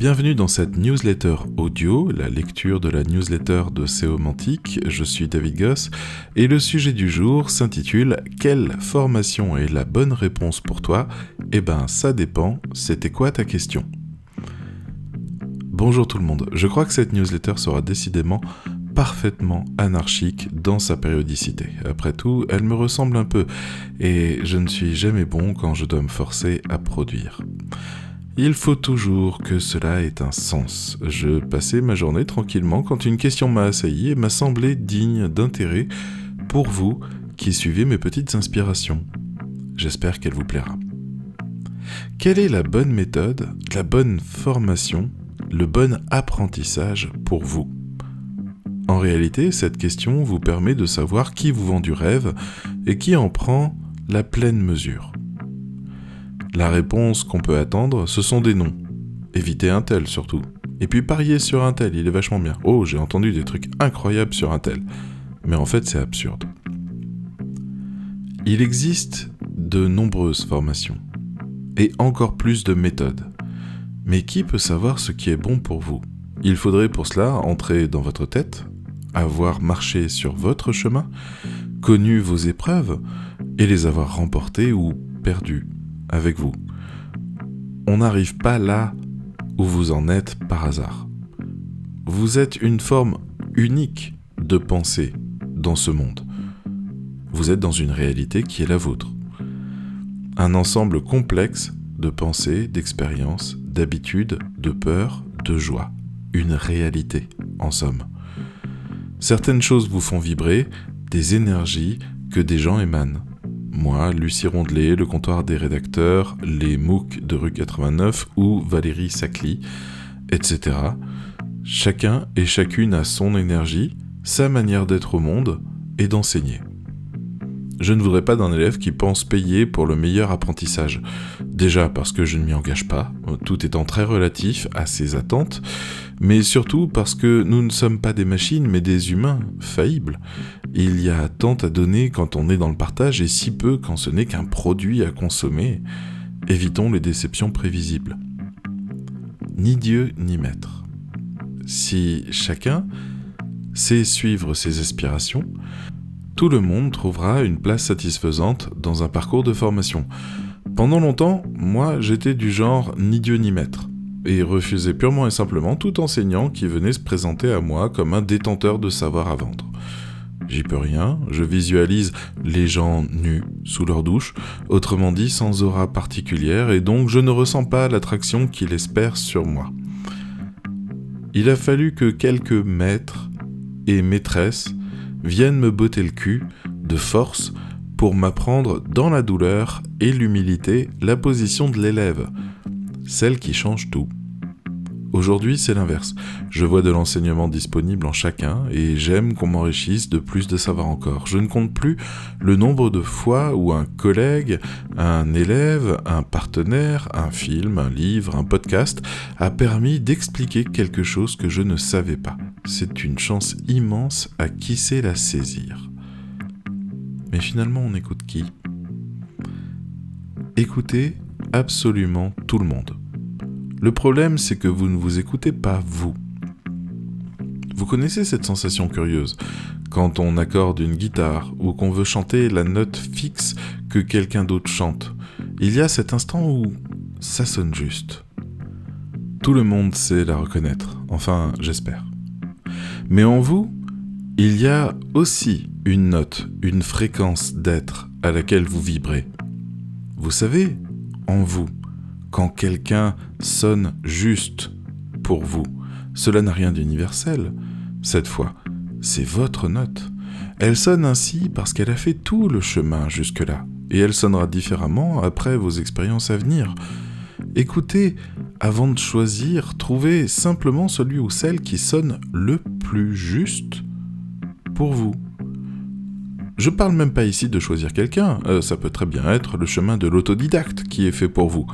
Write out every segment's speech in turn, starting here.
Bienvenue dans cette newsletter audio, la lecture de la newsletter de Séomantique. Je suis David Goss et le sujet du jour s'intitule Quelle formation est la bonne réponse pour toi? Eh ben, ça dépend. C'était quoi ta question? Bonjour tout le monde. Je crois que cette newsletter sera décidément parfaitement anarchique dans sa périodicité. Après tout, elle me ressemble un peu, et je ne suis jamais bon quand je dois me forcer à produire. Il faut toujours que cela ait un sens. Je passais ma journée tranquillement quand une question m'a assailli et m'a semblé digne d'intérêt pour vous qui suivez mes petites inspirations. J'espère qu'elle vous plaira. Quelle est la bonne méthode, la bonne formation, le bon apprentissage pour vous? En réalité, cette question vous permet de savoir qui vous vend du rêve et qui en prend la pleine mesure. La réponse qu'on peut attendre, ce sont des noms. Évitez un tel surtout. Et puis parier sur un tel, il est vachement bien. Oh, j'ai entendu des trucs incroyables sur un tel. Mais en fait, c'est absurde. Il existe de nombreuses formations. Et encore plus de méthodes. Mais qui peut savoir ce qui est bon pour vous? Il faudrait pour cela entrer dans votre tête, avoir marché sur votre chemin, connu vos épreuves, et les avoir remportées ou perdues avec vous. On n'arrive pas là où vous en êtes par hasard. Vous êtes une forme unique de pensée dans ce monde. Vous êtes dans une réalité qui est la vôtre. Un ensemble complexe de pensées, d'expériences, d'habitudes, de peurs, de joie. Une réalité, en somme. Certaines choses vous font vibrer, des énergies que des gens émanent moi, Lucie Rondelet, le comptoir des rédacteurs, les MOOC de rue 89 ou Valérie Sacli, etc. Chacun et chacune a son énergie, sa manière d'être au monde et d'enseigner. Je ne voudrais pas d'un élève qui pense payer pour le meilleur apprentissage. Déjà parce que je ne m'y engage pas, tout étant très relatif à ses attentes, mais surtout parce que nous ne sommes pas des machines mais des humains faillibles. Il y a tant à donner quand on est dans le partage et si peu quand ce n'est qu'un produit à consommer. Évitons les déceptions prévisibles. Ni Dieu ni maître. Si chacun sait suivre ses aspirations, tout le monde trouvera une place satisfaisante dans un parcours de formation. Pendant longtemps, moi j'étais du genre ni Dieu ni maître, et refusais purement et simplement tout enseignant qui venait se présenter à moi comme un détenteur de savoir à vendre. J'y peux rien, je visualise les gens nus sous leur douche, autrement dit sans aura particulière, et donc je ne ressens pas l'attraction qu'il espère sur moi. Il a fallu que quelques maîtres et maîtresses viennent me botter le cul de force pour m'apprendre dans la douleur et l'humilité la position de l'élève, celle qui change tout. Aujourd'hui, c'est l'inverse. Je vois de l'enseignement disponible en chacun et j'aime qu'on m'enrichisse de plus de savoir encore. Je ne compte plus le nombre de fois où un collègue, un élève, un partenaire, un film, un livre, un podcast a permis d'expliquer quelque chose que je ne savais pas. C'est une chance immense à qui sait la saisir. Mais finalement, on écoute qui? Écoutez absolument tout le monde. Le problème, c'est que vous ne vous écoutez pas vous. Vous connaissez cette sensation curieuse quand on accorde une guitare ou qu'on veut chanter la note fixe que quelqu'un d'autre chante. Il y a cet instant où ça sonne juste. Tout le monde sait la reconnaître, enfin j'espère. Mais en vous, il y a aussi une note, une fréquence d'être à laquelle vous vibrez. Vous savez, en vous, quand quelqu'un sonne juste pour vous. Cela n'a rien d'universel. Cette fois, c'est votre note. Elle sonne ainsi parce qu'elle a fait tout le chemin jusque-là, et elle sonnera différemment après vos expériences à venir. Écoutez, avant de choisir, trouvez simplement celui ou celle qui sonne le plus juste pour vous. Je parle même pas ici de choisir quelqu'un, euh, ça peut très bien être le chemin de l'autodidacte qui est fait pour vous.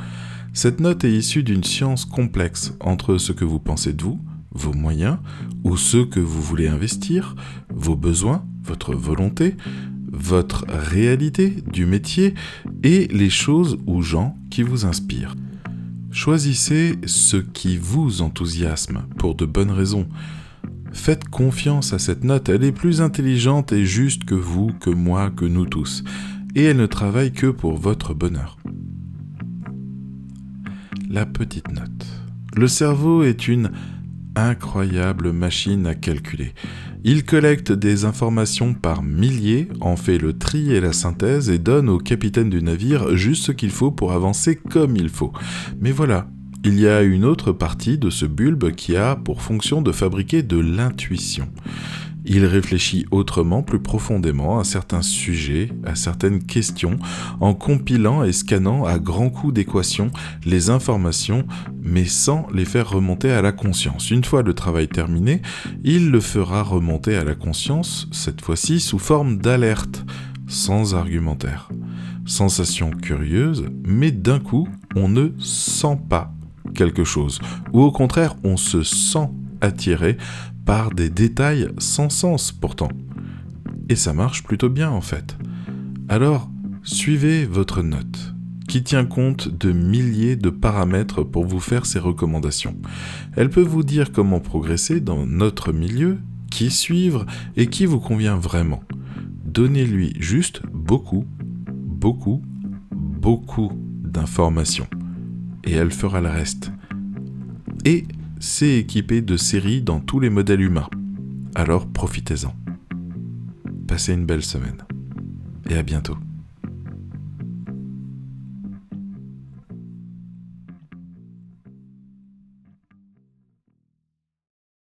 Cette note est issue d'une science complexe entre ce que vous pensez de vous, vos moyens, ou ceux que vous voulez investir, vos besoins, votre volonté, votre réalité du métier et les choses ou gens qui vous inspirent. Choisissez ce qui vous enthousiasme pour de bonnes raisons. Faites confiance à cette note, elle est plus intelligente et juste que vous, que moi, que nous tous, et elle ne travaille que pour votre bonheur. La petite note. Le cerveau est une incroyable machine à calculer. Il collecte des informations par milliers, en fait le tri et la synthèse et donne au capitaine du navire juste ce qu'il faut pour avancer comme il faut. Mais voilà, il y a une autre partie de ce bulbe qui a pour fonction de fabriquer de l'intuition. Il réfléchit autrement, plus profondément à certains sujets, à certaines questions, en compilant et scannant à grands coups d'équations les informations, mais sans les faire remonter à la conscience. Une fois le travail terminé, il le fera remonter à la conscience, cette fois-ci sous forme d'alerte, sans argumentaire. Sensation curieuse, mais d'un coup, on ne sent pas quelque chose, ou au contraire, on se sent attiré par des détails sans sens pourtant. Et ça marche plutôt bien en fait. Alors, suivez votre note, qui tient compte de milliers de paramètres pour vous faire ses recommandations. Elle peut vous dire comment progresser dans notre milieu, qui suivre et qui vous convient vraiment. Donnez-lui juste beaucoup, beaucoup, beaucoup d'informations. Et elle fera le reste. Et c'est équipé de séries dans tous les modèles humains. Alors profitez-en. Passez une belle semaine. Et à bientôt.